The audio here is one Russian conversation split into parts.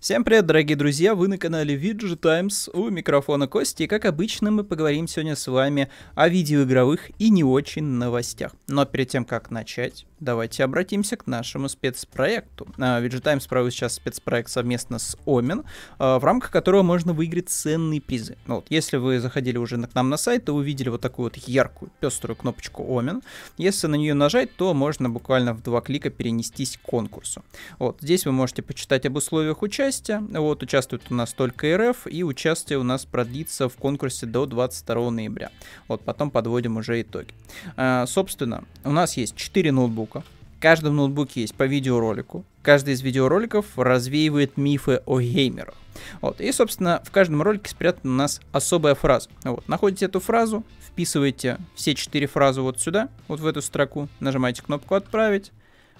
Всем привет, дорогие друзья! Вы на канале VG Times, у микрофона Кости, и как обычно мы поговорим сегодня с вами о видеоигровых и не очень новостях. Но перед тем, как начать, давайте обратимся к нашему спецпроекту. VG Times проводит сейчас спецпроект совместно с Omen, а, в рамках которого можно выиграть ценные призы. Ну, вот, если вы заходили уже к нам на сайт, то увидели вот такую вот яркую, пеструю кнопочку Omen. Если на нее нажать, то можно буквально в два клика перенестись к конкурсу. Вот, здесь вы можете почитать об условиях участия, участия. Вот, участвует у нас только РФ, и участие у нас продлится в конкурсе до 22 ноября. Вот, потом подводим уже итоги. А, собственно, у нас есть 4 ноутбука. В каждом ноутбуке есть по видеоролику. Каждый из видеороликов развеивает мифы о геймерах. Вот. И, собственно, в каждом ролике спрятана у нас особая фраза. Вот. Находите эту фразу, вписываете все четыре фразы вот сюда, вот в эту строку, нажимаете кнопку «Отправить»,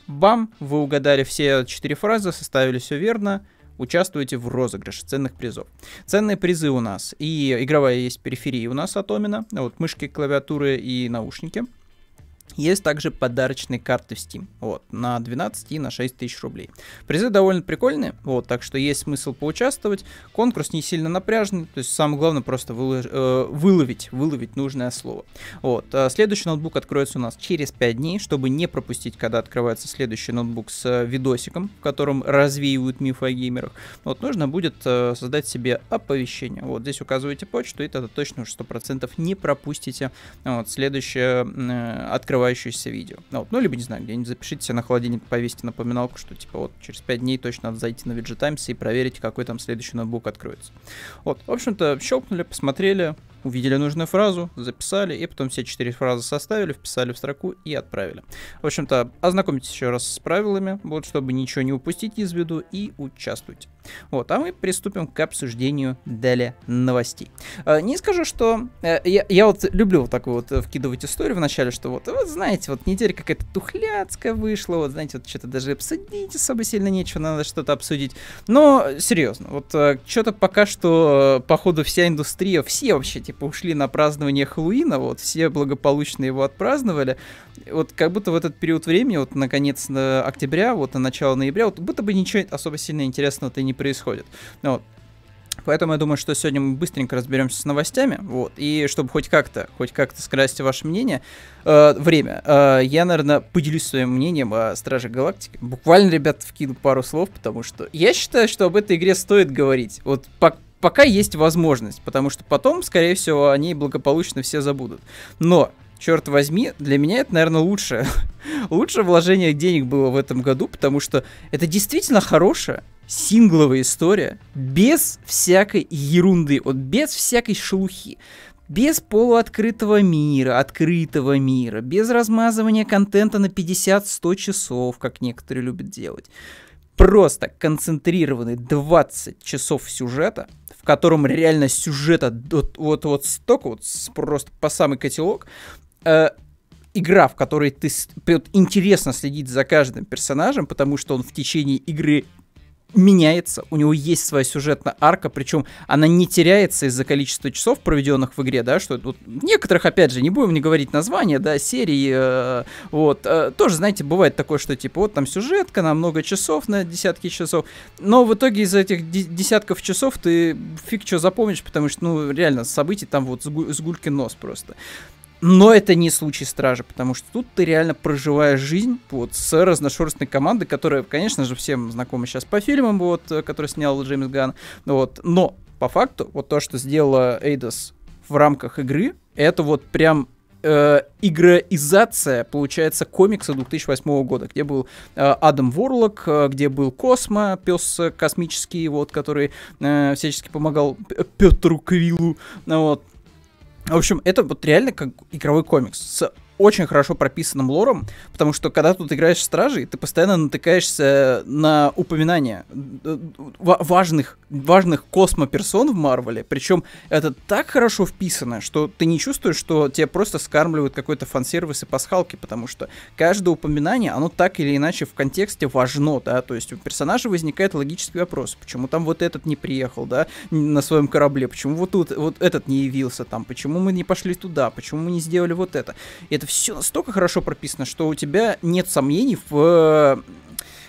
бам, вы угадали все четыре фразы, составили все верно, участвуете в розыгрыше ценных призов. Ценные призы у нас и игровая есть периферия у нас от Омина, вот мышки, клавиатуры и наушники. Есть также подарочные карты в Steam, вот, на 12 и на 6 тысяч рублей. Призы довольно прикольные, вот, так что есть смысл поучаствовать. Конкурс не сильно напряжный, то есть самое главное просто вылож, э, выловить, выловить нужное слово. Вот, а следующий ноутбук откроется у нас через 5 дней, чтобы не пропустить, когда открывается следующий ноутбук с видосиком, в котором развеивают мифы о геймерах. Вот, нужно будет э, создать себе оповещение. Вот, здесь указываете почту, и тогда точно уже 100% не пропустите вот, следующее э, открывается открывающееся видео. Ну, вот, ну, либо, не знаю, где-нибудь запишите себе на холодильник, повесьте напоминалку, что, типа, вот, через 5 дней точно надо зайти на VG Times и проверить, какой там следующий ноутбук откроется. Вот, в общем-то, щелкнули, посмотрели, увидели нужную фразу, записали, и потом все четыре фразы составили, вписали в строку и отправили. В общем-то, ознакомьтесь еще раз с правилами, вот, чтобы ничего не упустить из виду, и участвуйте. Вот, а мы приступим к обсуждению далее новостей. Э, не скажу, что... Э, я, я вот люблю вот такую вот вкидывать историю в начале, что вот, вот знаете, вот неделя какая-то тухляцкая вышла, вот, знаете, вот что-то даже обсудить особо сильно нечего, надо что-то обсудить. Но, серьезно, вот э, что-то пока что, походу, вся индустрия, все вообще, типа, ушли на празднование Хэллоуина, вот, все благополучно его отпраздновали. Вот как будто в этот период времени, вот, наконец, на октября, вот, на начало ноября, вот, будто бы ничего особо сильно интересного-то не происходит. Вот. Поэтому я думаю, что сегодня мы быстренько разберемся с новостями, вот, и чтобы хоть как-то, хоть как-то скрасить ваше мнение, э, время, э, я, наверное, поделюсь своим мнением о Страже Галактики. Буквально, ребят, вкину пару слов, потому что я считаю, что об этой игре стоит говорить. Вот по пока есть возможность, потому что потом, скорее всего, они благополучно все забудут. Но черт возьми, для меня это, наверное, лучшее. лучшее вложение денег было в этом году, потому что это действительно хорошая, сингловая история, без всякой ерунды, вот без всякой шелухи. Без полуоткрытого мира, открытого мира, без размазывания контента на 50-100 часов, как некоторые любят делать. Просто концентрированный 20 часов сюжета, в котором реально сюжета вот, вот, столько, вот просто по самый котелок, э, игра, в которой ты вот, интересно следить за каждым персонажем, потому что он в течение игры меняется, у него есть своя сюжетная арка, причем она не теряется из-за количества часов, проведенных в игре, да, что вот некоторых, опять же, не будем не говорить названия, да, серии, э, вот, э, тоже, знаете, бывает такое, что, типа, вот там сюжетка на много часов, на десятки часов, но в итоге из этих десятков часов ты фиг что запомнишь, потому что, ну, реально, событий там вот с, гулькин нос просто. Но это не случай стражи, потому что тут ты реально проживаешь жизнь вот с разношерстной командой, которая, конечно же, всем знакома сейчас по фильмам, вот, который снял Джеймс Ган. Вот. Но по факту, вот то, что сделала Эйдос в рамках игры, это вот прям э, игроизация, получается, комикса 2008 года, где был э, Адам Ворлок, э, где был Космо, пес космический, вот, который э, всячески помогал Петру Квиллу, вот, в общем, это вот реально как игровой комикс с очень хорошо прописанным лором, потому что когда тут играешь в Стражей, ты постоянно натыкаешься на упоминания э, важных, важных космоперсон в Марвеле, причем это так хорошо вписано, что ты не чувствуешь, что тебе просто скармливают какой-то фан-сервис и пасхалки, потому что каждое упоминание, оно так или иначе в контексте важно, да, то есть у персонажа возникает логический вопрос, почему там вот этот не приехал, да, на своем корабле, почему вот тут вот этот не явился там, почему мы не пошли туда, почему мы не сделали вот это. И это все настолько хорошо прописано, что у тебя нет сомнений в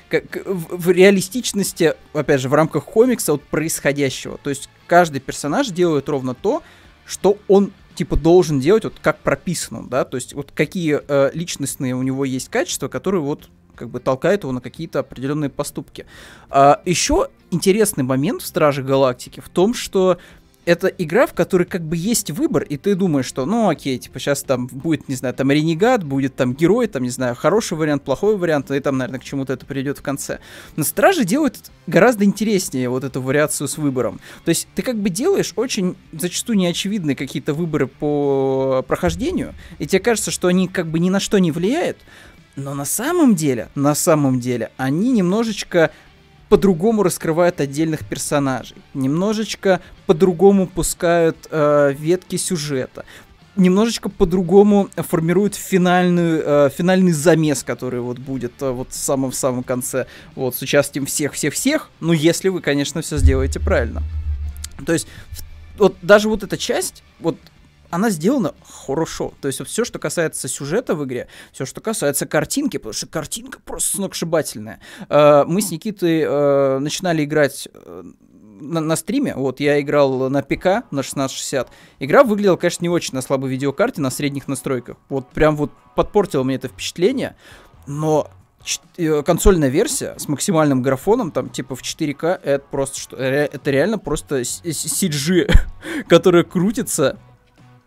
как, в, в реалистичности, опять же, в рамках комикса от происходящего. То есть каждый персонаж делает ровно то, что он типа должен делать, вот как прописано, да, то есть вот какие э, личностные у него есть качества, которые вот как бы толкают его на какие-то определенные поступки. А, еще интересный момент в Страже Галактики в том, что это игра, в которой как бы есть выбор, и ты думаешь, что, ну окей, типа сейчас там будет, не знаю, там ренегат, будет там герой, там, не знаю, хороший вариант, плохой вариант, и там, наверное, к чему-то это придет в конце. Но Стражи делают гораздо интереснее вот эту вариацию с выбором. То есть ты как бы делаешь очень зачастую неочевидные какие-то выборы по прохождению, и тебе кажется, что они как бы ни на что не влияют, но на самом деле, на самом деле, они немножечко по-другому раскрывают отдельных персонажей, немножечко по-другому пускают э, ветки сюжета, немножечко по-другому формируют финальную, э, финальный замес, который вот будет э, вот в самом самом конце, вот с участием всех всех всех, ну если вы, конечно, все сделаете правильно. То есть вот даже вот эта часть, вот она сделана хорошо. То есть все, что касается сюжета в игре, все, что касается картинки, потому что картинка просто сногсшибательная. Э, мы с Никитой э, начинали играть э, на, на стриме, вот, я играл на ПК на 1660. Игра выглядела, конечно, не очень на слабой видеокарте, на средних настройках. Вот прям вот подпортило мне это впечатление, но консольная версия с максимальным графоном, там, типа в 4К, это просто что, это реально просто CG, которая крутится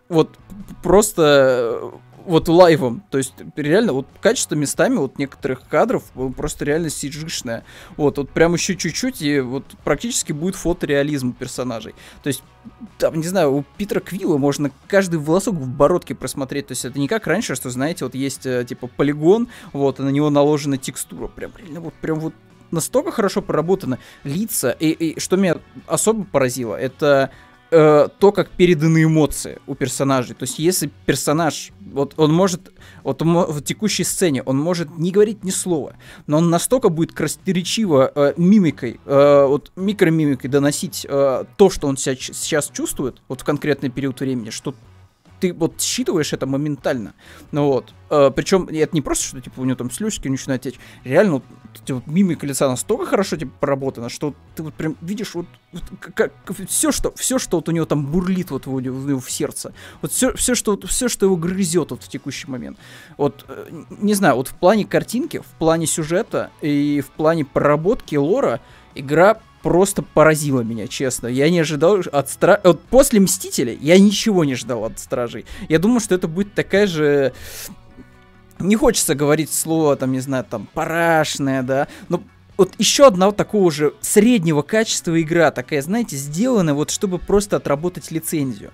вот просто э, вот лайвом. То есть, реально, вот качество местами вот некоторых кадров просто реально сиджишное. Вот, вот прям еще чуть-чуть, и вот практически будет фотореализм персонажей. То есть, там, не знаю, у Питера Квилла можно каждый волосок в бородке просмотреть. То есть, это не как раньше, что, знаете, вот есть, э, типа, полигон, вот, и на него наложена текстура. Прям, реально, вот, прям вот настолько хорошо проработаны лица. И, и что меня особо поразило, это э, то, как переданы эмоции у персонажей. То есть, если персонаж, вот он может, вот он, в текущей сцене, он может не говорить ни слова, но он настолько будет красноречиво э, мимикой, э, вот микромимикой доносить э, то, что он себя, сейчас чувствует, вот в конкретный период времени, что ты вот считываешь это моментально. Ну вот. Э, причем это не просто, что типа у него там слюзки начинают течь. Реально, вот, вот мимика лица настолько хорошо типа проработана, что ты вот прям видишь вот, вот как, все, что, все, что вот у него там бурлит вот у него в сердце. Вот все, все, что, вот, все, что его грызет вот в текущий момент. Вот, э, не знаю, вот в плане картинки, в плане сюжета и в плане проработки лора игра просто поразило меня, честно. Я не ожидал от стра... Вот после Мстителей я ничего не ждал от Стражей. Я думал, что это будет такая же... Не хочется говорить слово, там, не знаю, там, парашная, да, но вот еще одна вот такого же среднего качества игра, такая, знаете, сделана вот, чтобы просто отработать лицензию.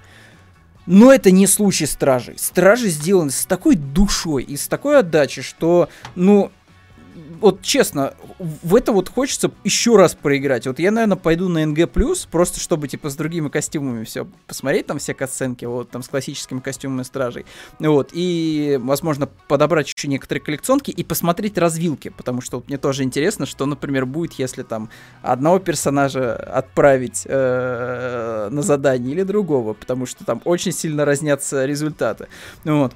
Но это не случай Стражей. Стражи сделаны с такой душой и с такой отдачей, что, ну, вот честно, в это вот хочется еще раз проиграть. Вот я, наверное, пойду на НГ+, просто чтобы, типа, с другими костюмами все посмотреть, там все катсценки, вот, там, с классическими костюмами стражей. Вот, и, возможно, подобрать еще некоторые коллекционки и посмотреть развилки, потому что вот мне тоже интересно, что, например, будет, если там одного персонажа отправить э, на задание или другого, потому что там очень сильно разнятся результаты. Вот.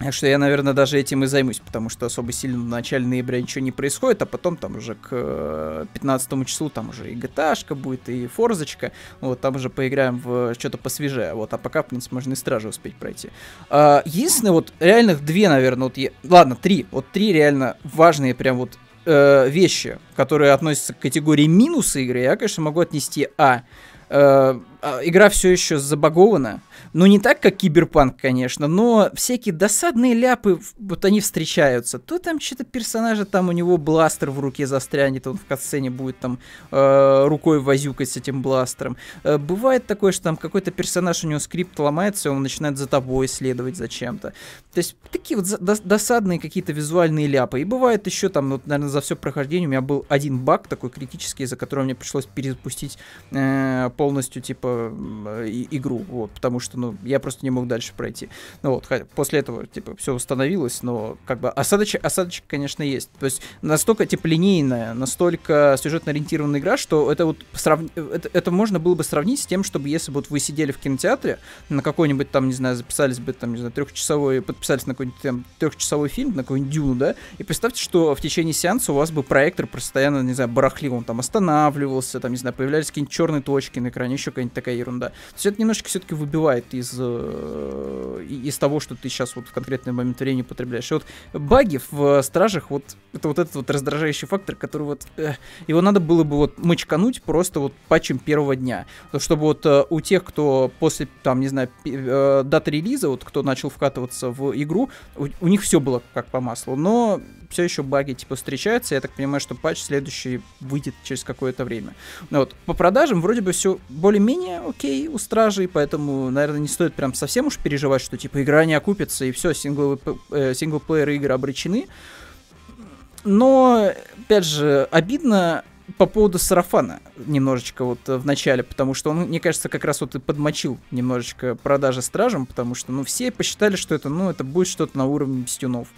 Так что я, наверное, даже этим и займусь, потому что особо сильно в начале ноября ничего не происходит, а потом там уже к 15 э, числу там уже и gta будет, и форзочка, вот, там уже поиграем в что-то посвежее, вот, а пока, в принципе, можно и стражи успеть пройти. А, единственное, вот, реальных две, наверное, вот, я... ладно, три, вот три реально важные прям вот э, вещи, которые относятся к категории минусы игры, я, конечно, могу отнести, а, э, а игра все еще забагована, ну, не так, как Киберпанк, конечно, но всякие досадные ляпы, вот они встречаются. То там что-то персонажа, там у него бластер в руке застрянет, он в катсцене будет там э, рукой возюкать с этим бластером. Э, бывает такое, что там какой-то персонаж, у него скрипт ломается, и он начинает за тобой следовать зачем-то. То есть такие вот досадные какие-то визуальные ляпы. И бывает еще там, вот, наверное, за все прохождение у меня был один баг такой критический, из-за которого мне пришлось перезапустить э, полностью, типа, и, игру, вот, потому что, ну, я просто не мог дальше пройти. Ну вот, после этого, типа, все установилось, но, как бы, осадочек, осадочек, конечно, есть. То есть, настолько, типа, линейная, настолько сюжетно-ориентированная игра, что это вот, срав... это, это можно было бы сравнить с тем, чтобы если бы вот вы сидели в кинотеатре, на какой-нибудь там, не знаю, записались бы там, не знаю, трехчасовой, подписались на какой-нибудь там трехчасовой фильм, на какой-нибудь Дюну, да, и представьте, что в течение сеанса у вас бы проектор постоянно, не знаю, барахлил, он там останавливался, там, не знаю, появлялись какие-нибудь черные точки на экране, еще какая-нибудь такая ерунда. То есть это немножко все-таки выбивает из, э, из того, что ты сейчас вот в конкретный момент времени потребляешь. И вот баги в Стражах, вот это вот этот вот раздражающий фактор, который вот, э, его надо было бы вот мочкануть просто вот патчем первого дня. Чтобы вот э, у тех, кто после, там, не знаю, э, даты релиза, вот кто начал вкатываться в игру, у, у них все было как по маслу. Но все еще баги типа встречаются. Я так понимаю, что патч следующий выйдет через какое-то время. Ну, вот. По продажам вроде бы все более-менее окей у стражей, поэтому, наверное, не стоит прям совсем уж переживать, что типа игра не окупится и все, сингловые, э, синглплееры игры обречены. Но, опять же, обидно по поводу сарафана немножечко вот в начале, потому что он, мне кажется, как раз вот и подмочил немножечко продажи стражам, потому что, ну, все посчитали, что это, ну, это будет что-то на уровне стюнов.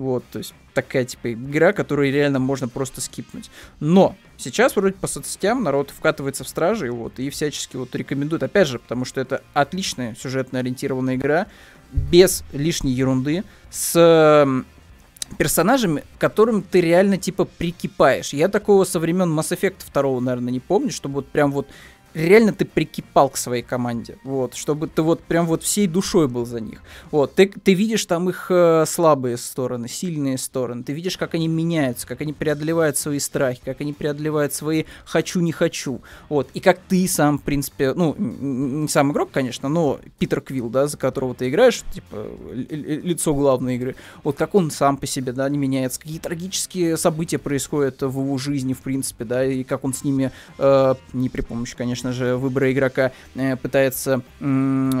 Вот, то есть такая типа игра, которую реально можно просто скипнуть. Но сейчас вроде по соцсетям народ вкатывается в стражи, вот, и всячески вот рекомендует, опять же, потому что это отличная сюжетно ориентированная игра, без лишней ерунды, с персонажами, которым ты реально типа прикипаешь. Я такого со времен Mass Effect 2, наверное, не помню, чтобы вот прям вот реально ты прикипал к своей команде, вот, чтобы ты вот прям вот всей душой был за них, вот, ты, ты видишь там их э, слабые стороны, сильные стороны, ты видишь, как они меняются, как они преодолевают свои страхи, как они преодолевают свои хочу-не хочу, вот, и как ты сам, в принципе, ну, не сам игрок, конечно, но Питер Квилл, да, за которого ты играешь, типа, лицо главной игры, вот как он сам по себе, да, не меняется, какие трагические события происходят в его жизни, в принципе, да, и как он с ними, э, не при помощи, конечно, конечно же, выбора игрока э, пытается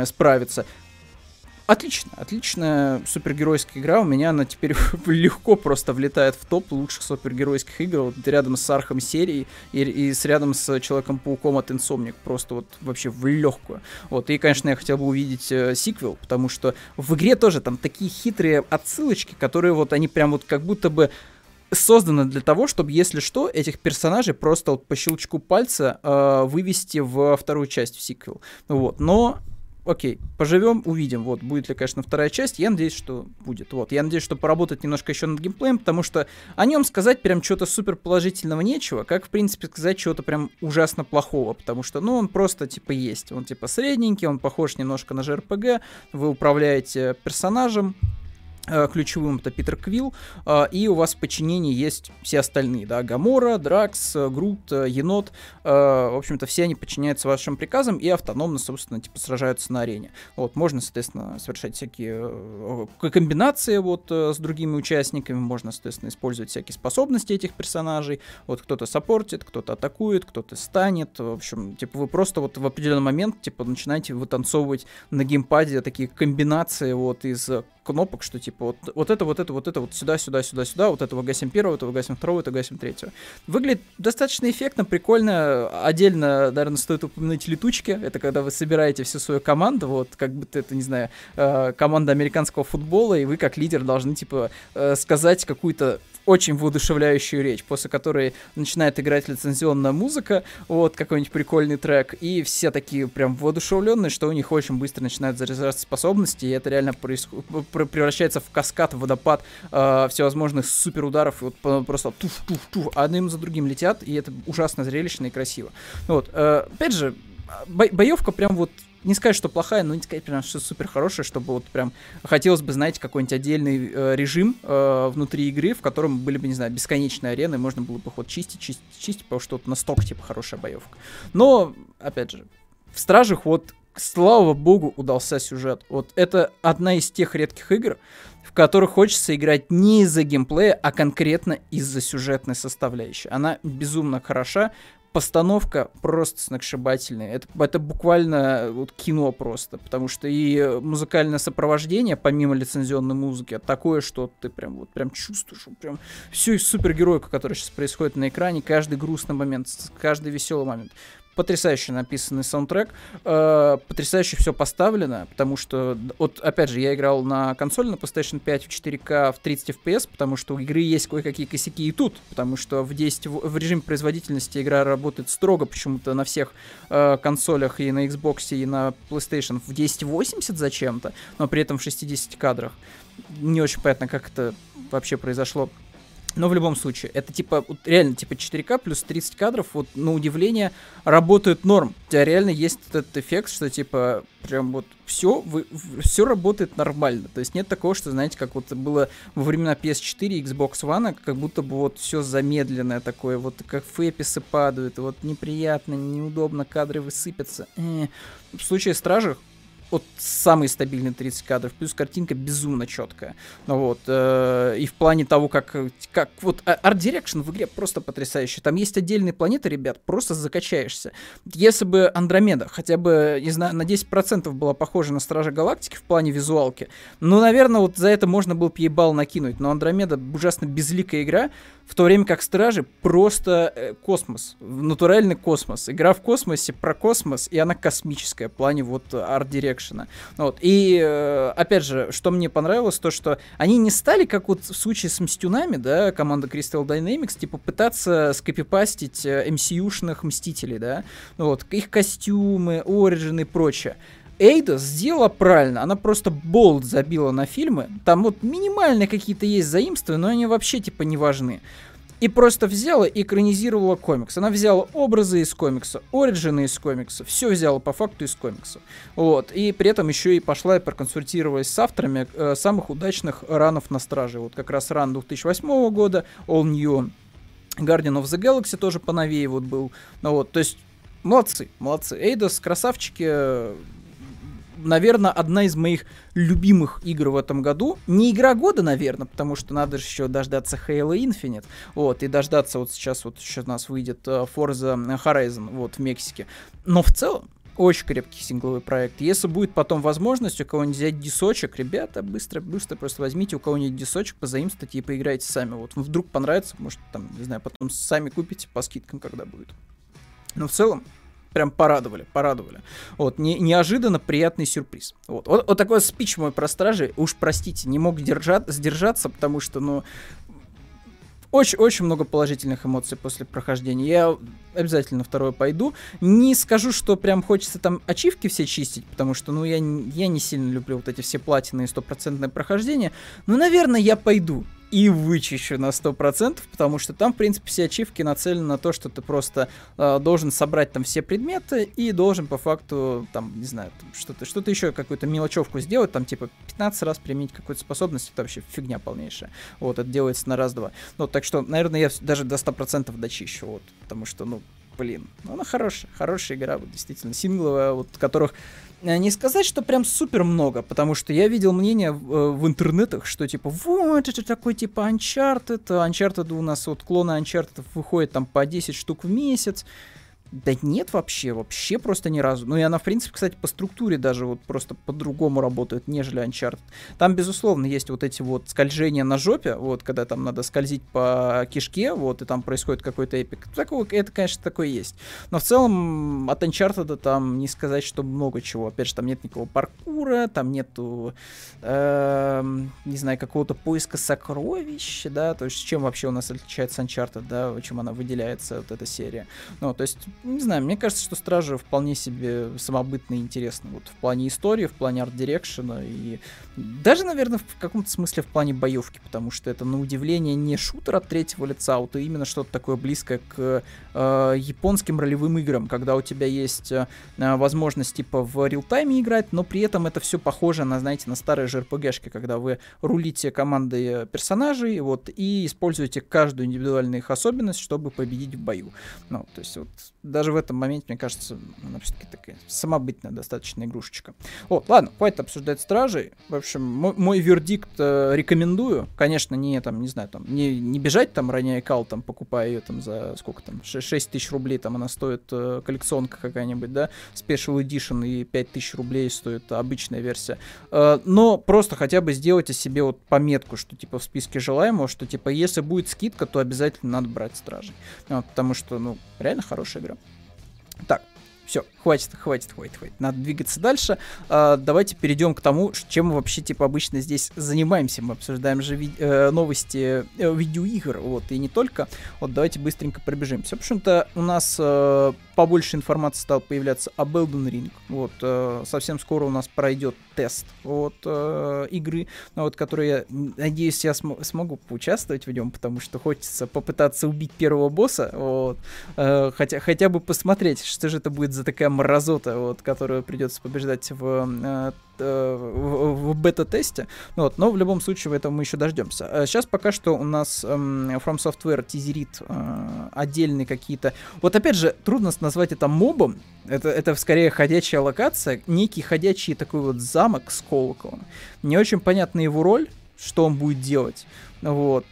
справиться. Отлично, отличная супергеройская игра. У меня она теперь легко просто влетает в топ лучших супергеройских игр. Вот рядом с Архом серией и, и с рядом с Человеком-пауком от Insomniac. Просто вот вообще в легкую. Вот. И, конечно, я хотел бы увидеть э, сиквел, потому что в игре тоже там такие хитрые отсылочки, которые вот они прям вот как будто бы создано для того, чтобы, если что, этих персонажей просто вот по щелчку пальца э, вывести во вторую часть в сиквел. Вот. Но окей, поживем, увидим, вот, будет ли, конечно, вторая часть, я надеюсь, что будет, вот, я надеюсь, что поработать немножко еще над геймплеем, потому что о нем сказать прям что-то супер положительного нечего, как, в принципе, сказать чего-то прям ужасно плохого, потому что, ну, он просто, типа, есть, он, типа, средненький, он похож немножко на JRPG, вы управляете персонажем, ключевым это Питер Квилл, э, и у вас в подчинении есть все остальные, да, Гамора, Дракс, э, Грут, Енот, в общем-то, все они подчиняются вашим приказам и автономно, собственно, типа сражаются на арене. Вот, можно, соответственно, совершать всякие комбинации вот с другими участниками, можно, соответственно, использовать всякие способности этих персонажей, вот кто-то саппортит, кто-то атакует, кто-то станет, в общем, типа вы просто вот в определенный момент, типа, начинаете вытанцовывать на геймпаде такие комбинации вот из кнопок, что типа вот, вот это, вот это, вот это, вот сюда, сюда, сюда, сюда, вот этого гасим первого, этого гасим второго, этого гасим третьего. Выглядит достаточно эффектно, прикольно. Отдельно, наверное, стоит упомянуть летучки. Это когда вы собираете всю свою команду, вот как будто это, не знаю, э, команда американского футбола, и вы как лидер должны, типа, э, сказать какую-то очень воодушевляющую речь, после которой начинает играть лицензионная музыка, вот какой-нибудь прикольный трек, и все такие прям воодушевленные, что у них очень быстро начинают заряжаться способности, и это реально происходит, превращается в каскад, в водопад э, всевозможных супер ударов, и вот просто туф-туф-туф, одним за другим летят, и это ужасно зрелищно и красиво. Вот, э, опять же, бо- боевка прям вот не сказать, что плохая, но не сказать прям, что супер хорошая, чтобы вот прям хотелось бы, знаете, какой-нибудь отдельный э, режим э, внутри игры, в котором были бы, не знаю, бесконечные арены, можно было бы ход чистить, чистить, чистить, потому что вот настолько, типа, хорошая боевка. Но, опять же, в Стражах вот, слава богу, удался сюжет. Вот это одна из тех редких игр, в которых хочется играть не из-за геймплея, а конкретно из-за сюжетной составляющей. Она безумно хороша, постановка просто сногсшибательная. Это, это буквально вот кино просто, потому что и музыкальное сопровождение, помимо лицензионной музыки, такое, что ты прям вот прям чувствуешь, прям всю супергеройку, которая сейчас происходит на экране, каждый грустный момент, каждый веселый момент. Потрясающе написанный саундтрек, э, потрясающе все поставлено, потому что, вот, опять же, я играл на консоли на PlayStation 5 в 4К в 30 FPS, потому что у игры есть кое-какие косяки и тут, потому что в, 10, в, в режиме производительности игра работает строго почему-то на всех э, консолях и на Xbox, и на PlayStation в 1080 зачем-то, но при этом в 60 кадрах. Не очень понятно, как это вообще произошло. Но в любом случае, это типа, вот реально, типа 4К плюс 30 кадров, вот на удивление, работает норм. У тебя реально есть этот эффект, что типа, прям вот все, все работает нормально. То есть нет такого, что, знаете, как вот было во времена PS4 и Xbox One, как будто бы вот все замедленное такое, вот как фэписы падают, вот неприятно, неудобно, кадры высыпятся. Э. В случае Стражей вот самый стабильный 30 кадров, плюс картинка безумно четкая. Ну вот, э, и в плане того, как, как вот Art Direction в игре просто потрясающий. Там есть отдельные планеты, ребят, просто закачаешься. Если бы Андромеда хотя бы, не знаю, на 10% была похожа на Стража Галактики в плане визуалки, ну, наверное, вот за это можно было бы ей балл накинуть. Но Андромеда ужасно безликая игра, в то время как Стражи просто э, космос, натуральный космос. Игра в космосе про космос, и она космическая в плане вот арт-дирекшена. Вот. И, э, опять же, что мне понравилось, то, что они не стали, как вот в случае с Мстюнами, да, команда Crystal Dynamics, типа пытаться скопипастить э, MCU-шных Мстителей, да, ну вот, их костюмы, Origin и прочее. Эйда сделала правильно, она просто болт забила на фильмы, там вот минимальные какие-то есть заимствия, но они вообще типа не важны. И просто взяла и экранизировала комикс. Она взяла образы из комикса, оригины из комикса, все взяла по факту из комикса. Вот. И при этом еще и пошла и проконсультировалась с авторами э, самых удачных ранов на страже. Вот как раз ран 2008 года, All New Guardian of the Galaxy тоже поновее вот был. Ну вот, то есть молодцы, молодцы. Эйдос, красавчики, наверное, одна из моих любимых игр в этом году. Не игра года, наверное, потому что надо же еще дождаться Halo Infinite. Вот, и дождаться вот сейчас вот еще у нас выйдет uh, Forza Horizon вот в Мексике. Но в целом, очень крепкий сингловый проект. Если будет потом возможность у кого-нибудь взять дисочек, ребята, быстро-быстро просто возьмите у кого-нибудь дисочек, позаимствуйте и поиграйте сами. Вот вдруг понравится, может, там, не знаю, потом сами купите по скидкам, когда будет. Но в целом, прям порадовали, порадовали. Вот, не, неожиданно приятный сюрприз. Вот, вот, вот такой спич мой про стражи, уж простите, не мог держать, сдержаться, потому что, ну, очень-очень много положительных эмоций после прохождения. Я обязательно второе пойду. Не скажу, что прям хочется там ачивки все чистить, потому что, ну, я, я не сильно люблю вот эти все платины и стопроцентное прохождение. Но, наверное, я пойду и вычищу на 100%, потому что там, в принципе, все ачивки нацелены на то, что ты просто э, должен собрать там все предметы и должен по факту, там, не знаю, что-то что еще, какую-то мелочевку сделать, там, типа, 15 раз применить какую-то способность, это вообще фигня полнейшая. Вот, это делается на раз-два. Ну, так что, наверное, я даже до 100% дочищу, вот, потому что, ну, блин, ну, она хорошая, хорошая игра, вот, действительно, сингловая, вот, которых Э, не сказать, что прям супер много, потому что я видел мнение в, э, в интернетах, что типа, вот, это такой типа Uncharted, Uncharted у нас вот клоны Uncharted выходят там по 10 штук в месяц, да нет вообще, вообще просто ни разу. Ну и она, в принципе, кстати, по структуре даже вот просто по-другому работает, нежели Uncharted. Там, безусловно, есть вот эти вот скольжения на жопе, вот, когда там надо скользить по кишке, вот, и там происходит какой-то эпик. Такого, это, конечно, такое есть. Но в целом от Uncharted там не сказать, что много чего. Опять же, там нет никакого паркура, там нету, э, не знаю, какого-то поиска сокровищ, да, то есть чем вообще у нас отличается Uncharted, да, чем она выделяется, вот эта серия. Ну, то есть не знаю, мне кажется, что Стражи вполне себе самобытно и интересно. Вот в плане истории, в плане арт-дирекшена и даже, наверное, в каком-то смысле в плане боевки, потому что это, на удивление, не шутер от третьего лица, а вот именно что-то такое близкое к э, японским ролевым играм, когда у тебя есть э, возможность типа в реал-тайме играть, но при этом это все похоже на, знаете, на старые JRPG-шки, когда вы рулите командой персонажей, вот, и используете каждую индивидуальную их особенность, чтобы победить в бою. Ну, то есть вот даже в этом моменте, мне кажется, она все-таки такая самобытная достаточно игрушечка. Вот, ладно, хватит обсуждать стражей. В общем, мой, мой вердикт э, рекомендую. Конечно, не там, не знаю, там, не, не бежать там, роняя кал, там, покупая ее там за сколько там, 6 тысяч рублей, там она стоит э, коллекционка какая-нибудь, да, Special Edition и 5 тысяч рублей стоит обычная версия. Э, но просто хотя бы сделайте себе вот пометку, что типа в списке желаемого, что типа если будет скидка, то обязательно надо брать стражей. Вот, потому что, ну, реально хорошая игра. Так, все, хватит, хватит, хватит, хватит. Надо двигаться дальше. А, давайте перейдем к тому, чем мы вообще, типа, обычно здесь занимаемся. Мы обсуждаем же ви- э, новости э, видеоигр, вот, и не только. Вот, давайте быстренько пробежимся. В общем-то, у нас э, побольше информации стало появляться об Elden Ring. Вот, э, совсем скоро у нас пройдет тест вот, э, игры, ну, вот, который я, надеюсь, я см- смогу поучаствовать в нем, потому что хочется попытаться убить первого босса, вот, э, хотя, хотя бы посмотреть, что же это будет за такая мразота, вот, которую придется побеждать в, э, э, в, в бета-тесте, ну вот, но в любом случае в этом мы еще дождемся. Сейчас пока что у нас эм, From Software тизерит э, отдельные какие-то... Вот опять же, трудно назвать это мобом, это, это скорее ходячая локация, некий ходячий такой вот замок с колоколом. Не очень понятна его роль, что он будет делать. Вот.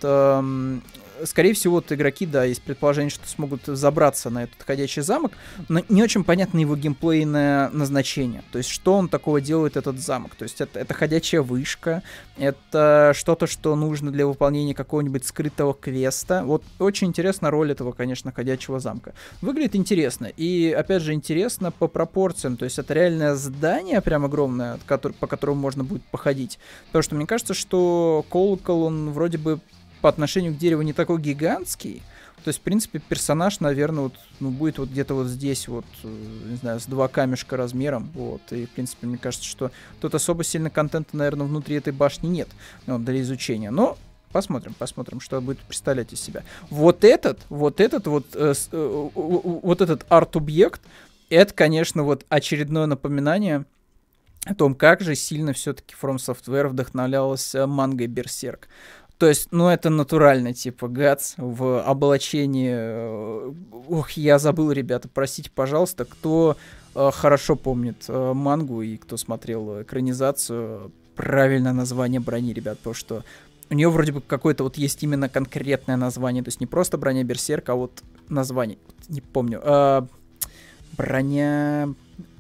Скорее всего, вот игроки, да, есть предположение, что смогут забраться на этот ходячий замок, но не очень понятно его геймплейное назначение. То есть, что он такого делает, этот замок. То есть, это, это ходячая вышка, это что-то, что нужно для выполнения какого-нибудь скрытого квеста. Вот очень интересна роль этого, конечно, ходячего замка. Выглядит интересно. И, опять же, интересно по пропорциям. То есть, это реальное здание прям огромное, по которому можно будет походить. Потому что мне кажется, что колокол, он вроде бы по отношению к дереву не такой гигантский. То есть, в принципе, персонаж, наверное, вот, ну, будет вот где-то вот здесь вот, э, не знаю, с два камешка размером, вот, и, в принципе, мне кажется, что тут особо сильно контента, наверное, внутри этой башни нет, ну, для изучения, но Посмотрим, посмотрим, что будет представлять из себя. Вот этот, вот этот вот, э, э, вот этот арт-объект, это, конечно, вот очередное напоминание о том, как же сильно все-таки From Software вдохновлялась э, мангой Берсерк. То есть, ну, это натурально, типа, Гац в облачении... Э, ох, я забыл, ребята, простите, пожалуйста, кто э, хорошо помнит э, мангу и кто смотрел экранизацию, правильное название брони, ребят, потому что у нее вроде бы какое-то вот есть именно конкретное название, то есть не просто броня Берсерка, а вот название, не помню. Э, броня...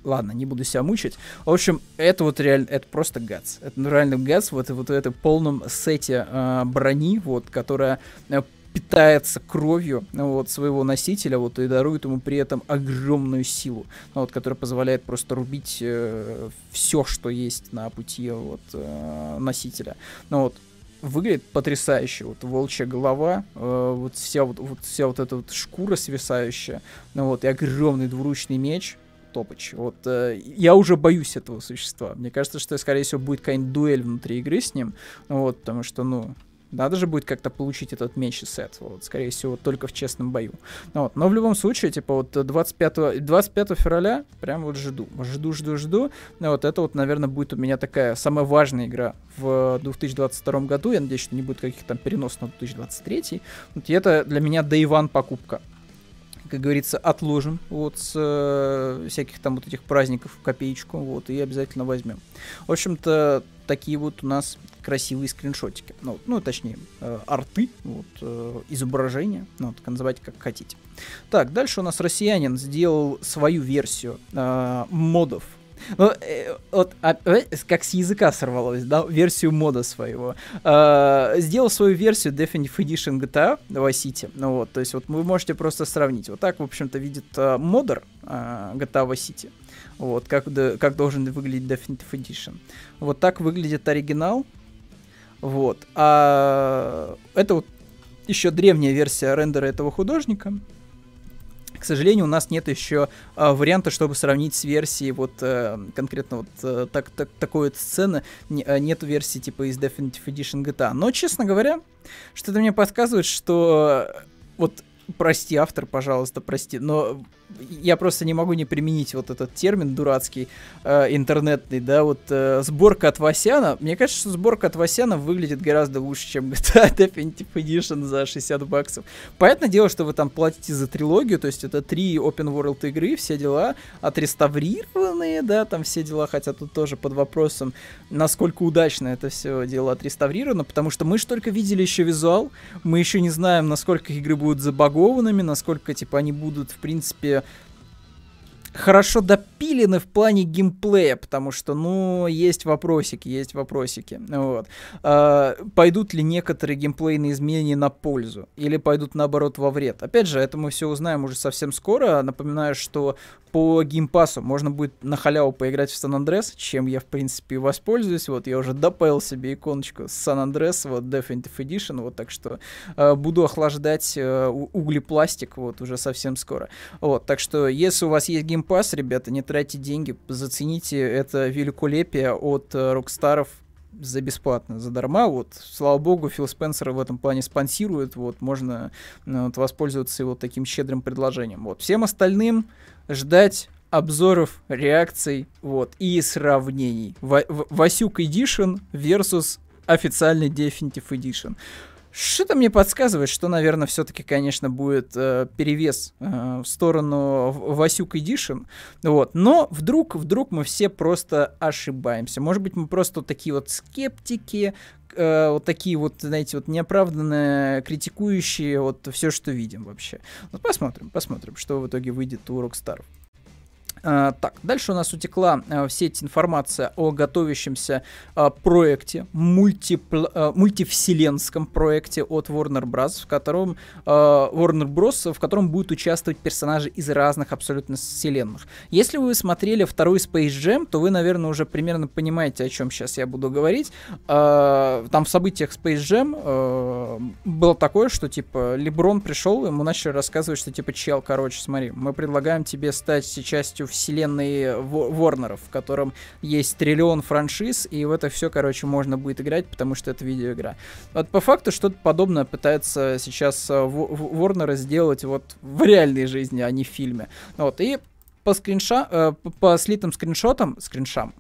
Ладно, не буду себя мучить. В общем, это вот реально, это просто гац. Это реально гац вот, вот в этом полном сете э, брони, вот, которая э, питается кровью вот, своего носителя вот, и дарует ему при этом огромную силу, вот, которая позволяет просто рубить э, все, что есть на пути вот, э, носителя. Ну, вот, выглядит потрясающе. Вот волчья голова, э, вот, вся вот, вот вся вот эта вот шкура свисающая, ну вот, и огромный двуручный меч, Топыч. Вот э, я уже боюсь этого существа. Мне кажется, что, скорее всего, будет какая-нибудь дуэль внутри игры с ним. Вот, потому что, ну, надо же будет как-то получить этот меч и сет. Вот, скорее всего, только в честном бою. Ну вот. Но в любом случае, типа, вот 25, 25 февраля прям вот жду. Жду, жду, жду. Ну, вот это вот, наверное, будет у меня такая самая важная игра в 2022 году. Я надеюсь, что не будет каких-то переносов на 2023. Вот, и это для меня day one покупка как говорится, отложим вот с э, всяких там вот этих праздников копеечку, вот, и обязательно возьмем. В общем-то, такие вот у нас красивые скриншотики. Ну, ну точнее, э, арты, вот, э, изображения, ну, вот, называйте как хотите. Так, дальше у нас россиянин сделал свою версию э, модов ну, э, вот, а, э, как с языка сорвалось, да, версию мода своего. Э, сделал свою версию Definitive Edition GTA Vice City. Ну вот, то есть вот вы можете просто сравнить. Вот так, в общем-то, видит э, модер GTA Vice City. Вот, как, как должен выглядеть Definitive Edition. Вот так выглядит оригинал. Вот. А это вот еще древняя версия рендера этого художника. К сожалению, у нас нет еще э, варианта, чтобы сравнить с версией вот э, конкретно вот э, так, так, такой вот сцены. Не, э, нет версии типа из Definitive Edition GTA. Но, честно говоря, что-то мне подсказывает, что э, вот прости, автор, пожалуйста, прости, но я просто не могу не применить вот этот термин дурацкий, э, интернетный, да, вот э, сборка от Васяна. Мне кажется, что сборка от Васяна выглядит гораздо лучше, чем GTA Definitive Edition за 60 баксов. Понятное дело, что вы там платите за трилогию, то есть это три open world игры, все дела отреставрированные, да, там все дела, хотя тут тоже под вопросом, насколько удачно это все дело отреставрировано, потому что мы же только видели еще визуал, мы еще не знаем, насколько игры будут забагованными, насколько, типа, они будут, в принципе, хорошо допилены в плане геймплея, потому что, ну, есть вопросики, есть вопросики. Вот. А, пойдут ли некоторые геймплейные изменения на пользу, или пойдут наоборот во вред? Опять же, это мы все узнаем уже совсем скоро. Напоминаю, что по Game Pass у можно будет на халяву поиграть в San Andreas, чем я, в принципе, воспользуюсь. Вот, я уже допаил себе иконочку San Andreas, вот, Definitive Edition, вот, так что э, буду охлаждать э, углепластик, вот, уже совсем скоро. Вот, так что, если у вас есть Game Pass, ребята, не тратьте деньги, зацените это великолепие от э, Rockstar ов, за бесплатно, задарма. Вот, слава богу, Фил Спенсер в этом плане спонсирует. Вот, можно ну, вот, воспользоваться его таким щедрым предложением. Вот, всем остальным ждать обзоров, реакций, вот, и сравнений. Васюк Edition versus официальный Definitive Edition. Что-то мне подсказывает, что, наверное, все-таки, конечно, будет э, перевес э, в сторону Васюк Edition. Вот. Но вдруг, вдруг мы все просто ошибаемся. Может быть, мы просто такие вот скептики, э, вот такие вот, знаете, вот неоправданные, критикующие вот все, что видим вообще. Вот посмотрим, посмотрим, что в итоге выйдет у Rockstar. Uh, так, дальше у нас утекла uh, в сеть информация о готовящемся uh, проекте, мультипл, мультивселенском проекте от Warner Bros., в котором Warner Bros., в котором будут участвовать персонажи из разных абсолютно вселенных. Если вы смотрели второй Space Jam, то вы, наверное, уже примерно понимаете, о чем сейчас я буду говорить. Там в событиях Space Jam было такое, что типа Леброн пришел, ему начали рассказывать, что типа чел, короче, смотри, мы предлагаем тебе стать частью вселенной Ворнеров, в котором есть триллион франшиз, и в это все, короче, можно будет играть, потому что это видеоигра. Вот по факту что-то подобное пытается сейчас Ворнеры сделать вот в реальной жизни, а не в фильме. Вот, и по скринша, э, по слитым скриншотам, скриншам,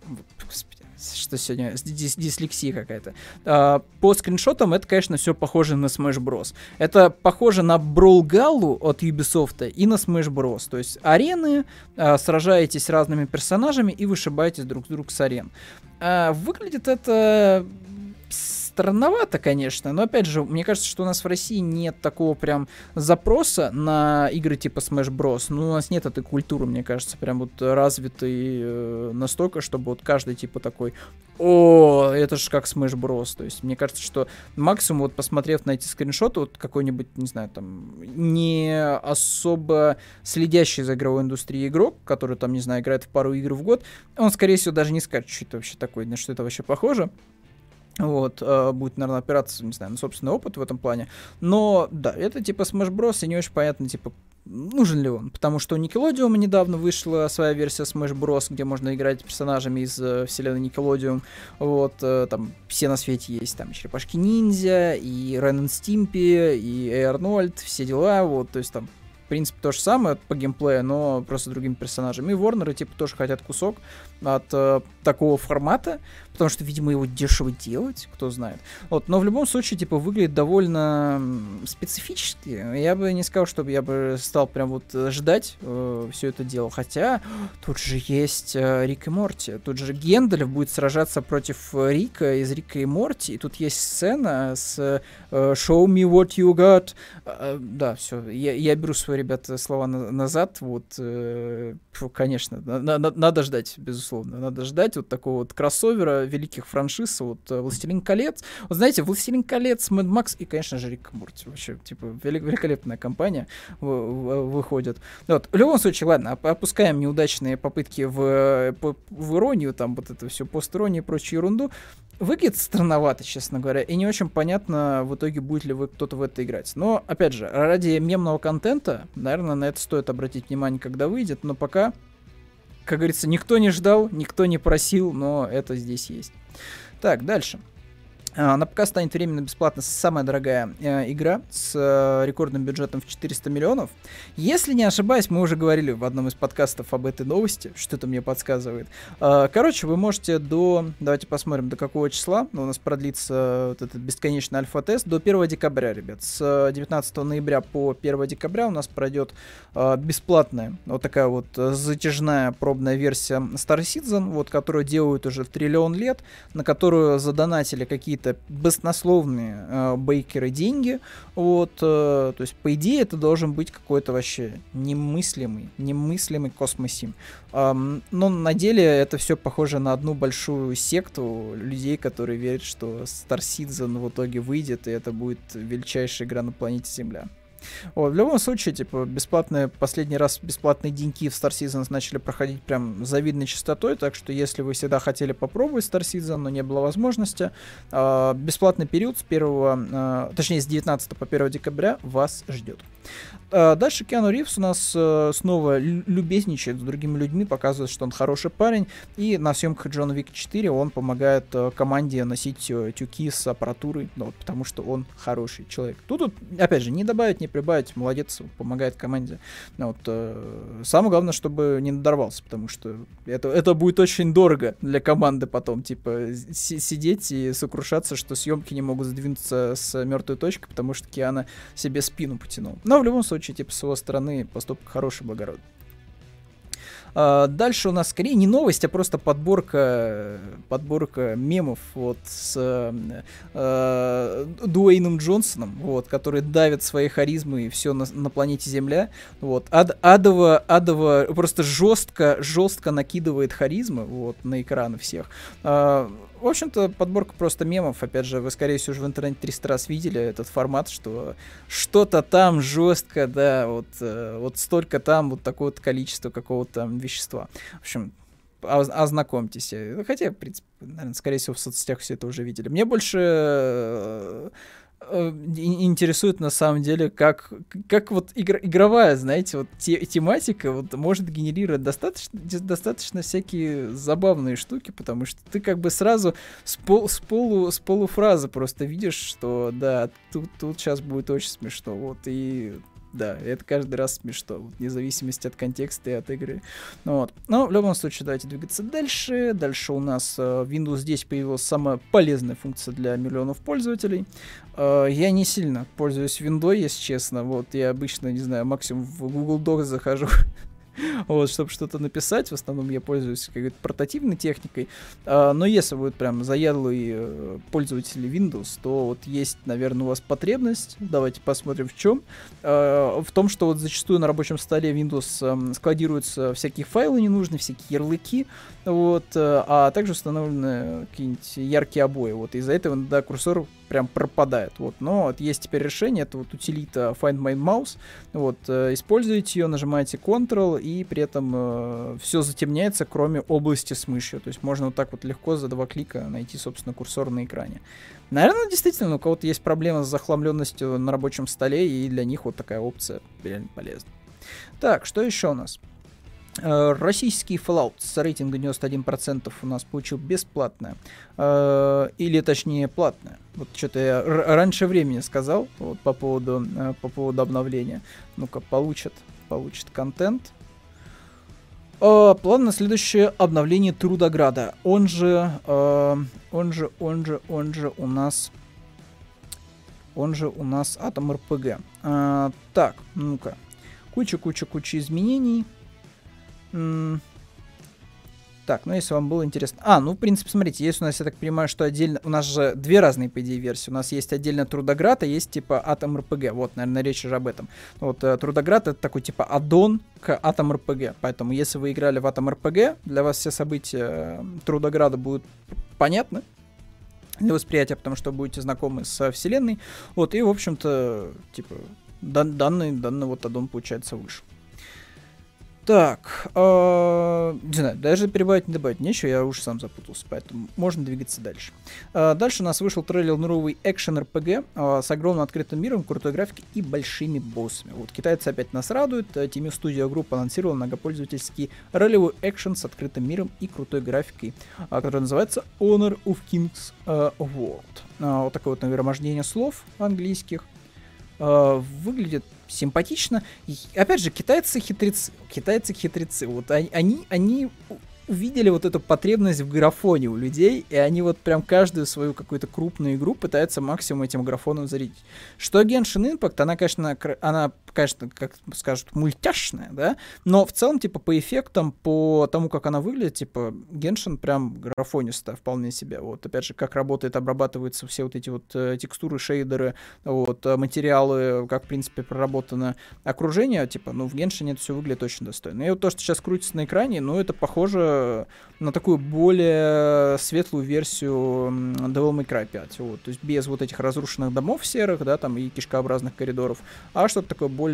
господи, что сегодня дис дислексия какая-то. А, по скриншотам это, конечно, все похоже на Smash Bros. Это похоже на Brawl Gallу от Ubisoft и на Smash Bros. То есть арены, а, сражаетесь разными персонажами и вышибаетесь друг с другом с арен. А, выглядит это странновато, конечно, но опять же, мне кажется, что у нас в России нет такого прям запроса на игры типа Smash Bros. Ну, у нас нет этой культуры, мне кажется, прям вот развитой э, настолько, чтобы вот каждый типа такой, о, это же как Smash Bros. То есть, мне кажется, что максимум, вот посмотрев на эти скриншоты, вот какой-нибудь, не знаю, там, не особо следящий за игровой индустрией игрок, который там, не знаю, играет в пару игр в год, он, скорее всего, даже не скажет, что это вообще такое, на что это вообще похоже. Вот, э, будет, наверное, опираться, не знаю, на собственный опыт в этом плане. Но, да, это типа Smash Bros. и не очень понятно, типа, нужен ли он. Потому что у Nickelodeon недавно вышла своя версия Smash Bros., где можно играть персонажами из э, вселенной Nickelodeon. Вот, э, там все на свете есть. Там Черепашки Ниндзя, и Рен Стимпи, и Арнольд, все дела. Вот, то есть там в принципе, то же самое по геймплею, но просто другими персонажами. И Warner, типа, тоже хотят кусок от э, такого формата, потому что, видимо, его дешево делать, кто знает. Вот, но в любом случае, типа, выглядит довольно специфически. Я бы не сказал, чтобы я бы стал прям вот э, ждать э, все это дело. Хотя тут же есть э, Рик и Морти. Тут же Гендальф будет сражаться против Рика из Рика и Морти. И тут есть сцена с э, Show me what you got. Э, да, все. Я, я беру свои, ребята, слова на, назад. Вот, э, конечно, на, на, надо ждать, безусловно. Надо ждать вот такого вот кроссовера великих франшиз, вот э, «Властелин колец». Вот знаете, «Властелин колец», «Мэд Макс» и, конечно же, «Рик Мурти». Вообще, типа, великолепная компания выходит. Вот. В любом случае, ладно, опускаем неудачные попытки в, в иронию, там вот это все пост-иронию и прочую ерунду. Выглядит странновато, честно говоря, и не очень понятно в итоге, будет ли вы кто-то в это играть. Но, опять же, ради мемного контента, наверное, на это стоит обратить внимание, когда выйдет, но пока как говорится, никто не ждал, никто не просил, но это здесь есть. Так, дальше. А, на ПК станет временно бесплатно самая дорогая э, игра с э, рекордным бюджетом в 400 миллионов. Если не ошибаюсь, мы уже говорили в одном из подкастов об этой новости, что-то мне подсказывает. Э, короче, вы можете до... Давайте посмотрим, до какого числа у нас продлится вот этот бесконечный альфа-тест. До 1 декабря, ребят. С 19 ноября по 1 декабря у нас пройдет э, бесплатная вот такая вот затяжная пробная версия Star Citizen, вот, которую делают уже в триллион лет, на которую задонатили какие-то какие-то баснословные э, бейкеры деньги. Вот, э, то есть, по идее, это должен быть какой-то вообще немыслимый, немыслимый космосим. Эм, но на деле это все похоже на одну большую секту людей, которые верят, что Star Citizen в итоге выйдет, и это будет величайшая игра на планете Земля. Вот, в любом случае, типа, бесплатные, последний раз бесплатные деньги в Star Citizen начали проходить прям завидной частотой, так что если вы всегда хотели попробовать Star Citizen, но не было возможности, э, бесплатный период с 1, э, точнее, с 19 по 1 декабря вас ждет. А, дальше Киану Ривз у нас э, снова любезничает с другими людьми, показывает, что он хороший парень. И на съемках Джона Вик 4 он помогает э, команде носить э, тюки с аппаратурой, ну, вот, потому что он хороший человек. Тут, тут, опять же, не добавить, не прибавить, молодец, помогает команде. Ну, вот, самое главное, чтобы не надорвался, потому что это, это будет очень дорого для команды потом, типа, сидеть и сокрушаться, что съемки не могут сдвинуться с мертвой точки, потому что Киана себе спину потянул. Но в любом случае, случае, типа, с его стороны поступок хороший, благородный. А, дальше у нас скорее не новость, а просто подборка, подборка мемов вот с э, Дуэйном Джонсоном, вот, который давит своей харизмой и все на, на планете Земля. Вот. Ад, адово, адово просто жестко, жестко накидывает харизмы вот, на экраны всех. А, в общем-то, подборка просто мемов. Опять же, вы, скорее всего, уже в интернете 300 раз видели этот формат, что что-то там жестко, да, вот, э, вот столько там, вот такое вот количество какого-то вещества. В общем, ознакомьтесь. Хотя, в принципе, наверное, скорее всего, в соцсетях все это уже видели. Мне больше Э, интересует на самом деле, как, как вот игр, игровая, знаете, вот те, тематика вот может генерировать достаточно, достаточно всякие забавные штуки, потому что ты как бы сразу с, пол, с, полу, с полуфразы просто видишь, что да, тут, тут сейчас будет очень смешно, вот, и да, это каждый раз смешно, вне зависимости от контекста и от игры. Ну, вот. Но в любом случае, давайте двигаться дальше. Дальше у нас э, Windows 10 появилась самая полезная функция для миллионов пользователей. Э, я не сильно пользуюсь Windows, если честно. Вот, я обычно, не знаю, максимум в Google Docs захожу вот, чтобы что-то написать. В основном я пользуюсь какой-то портативной техникой. А, но если вы прям заядлый э, пользователь Windows, то вот есть, наверное, у вас потребность. Давайте посмотрим в чем. А, в том, что вот зачастую на рабочем столе Windows эм, складируются всякие файлы ненужные, всякие ярлыки, вот, э, а также установлены какие-нибудь яркие обои. Вот из-за этого иногда курсор прям пропадает. Вот. Но вот есть теперь решение, это вот утилита Find My Mouse. Вот, э, используете ее, нажимаете Ctrl, и при этом э, все затемняется, кроме области с мышью. То есть можно вот так вот легко за два клика найти, собственно, курсор на экране. Наверное, действительно, у кого-то есть проблема с захламленностью на рабочем столе, и для них вот такая опция реально полезна. Так, что еще у нас? Э, российский Fallout с рейтингом 91% у нас получил бесплатное. Э, или точнее платное. Вот что-то я раньше времени сказал вот, по, поводу, э, по поводу обновления. Ну-ка, получит, получит контент. План на следующее обновление Трудограда. Он же, он же, он же, он же у нас он же у нас Атом РПГ. так, ну-ка. Куча-куча-куча изменений. Так, ну если вам было интересно... А, ну, в принципе, смотрите, есть у нас, я так понимаю, что отдельно... У нас же две разные, по идее, версии. У нас есть отдельно Трудоград, а есть, типа, Атом РПГ. Вот, наверное, речь уже об этом. Вот, э, Трудоград — это такой, типа, аддон к Атом РПГ. Поэтому, если вы играли в Атом РПГ, для вас все события э, Трудограда будут понятны для восприятия, потому что будете знакомы со вселенной. Вот, и, в общем-то, типа, дан данный, данный вот аддон получается выше. Так, э, не знаю, даже перебавить не добавить нечего, я уже сам запутался, поэтому можно двигаться дальше. Э, дальше у нас вышел трейлер новый экшен RPG э, с огромным открытым миром, крутой графикой и большими боссами. Вот китайцы опять нас радуют, Team Studio Group анонсировал многопользовательский ролевой экшен с открытым миром и крутой графикой, который называется Honor of Kings World. Вот такое вот нагромождение слов английских. Э, выглядит симпатично. И, опять же, китайцы хитрецы. Китайцы хитрецы. Вот они, они, увидели вот эту потребность в графоне у людей, и они вот прям каждую свою какую-то крупную игру пытаются максимум этим графоном зарядить. Что Genshin Impact, она, конечно, она, конечно, как скажут, мультяшная, да, но в целом, типа, по эффектам, по тому, как она выглядит, типа, Genshin прям графонистая вполне себе. Вот, опять же, как работает, обрабатываются все вот эти вот э, текстуры, шейдеры, вот, э, материалы, как, в принципе, проработано окружение, типа, ну, в Genshin это все выглядит очень достойно. И вот то, что сейчас крутится на экране, ну, это похоже на такую более светлую версию Devil May Cry 5, вот, то есть без вот этих разрушенных домов серых, да, там, и кишкообразных коридоров, а что-то такое более,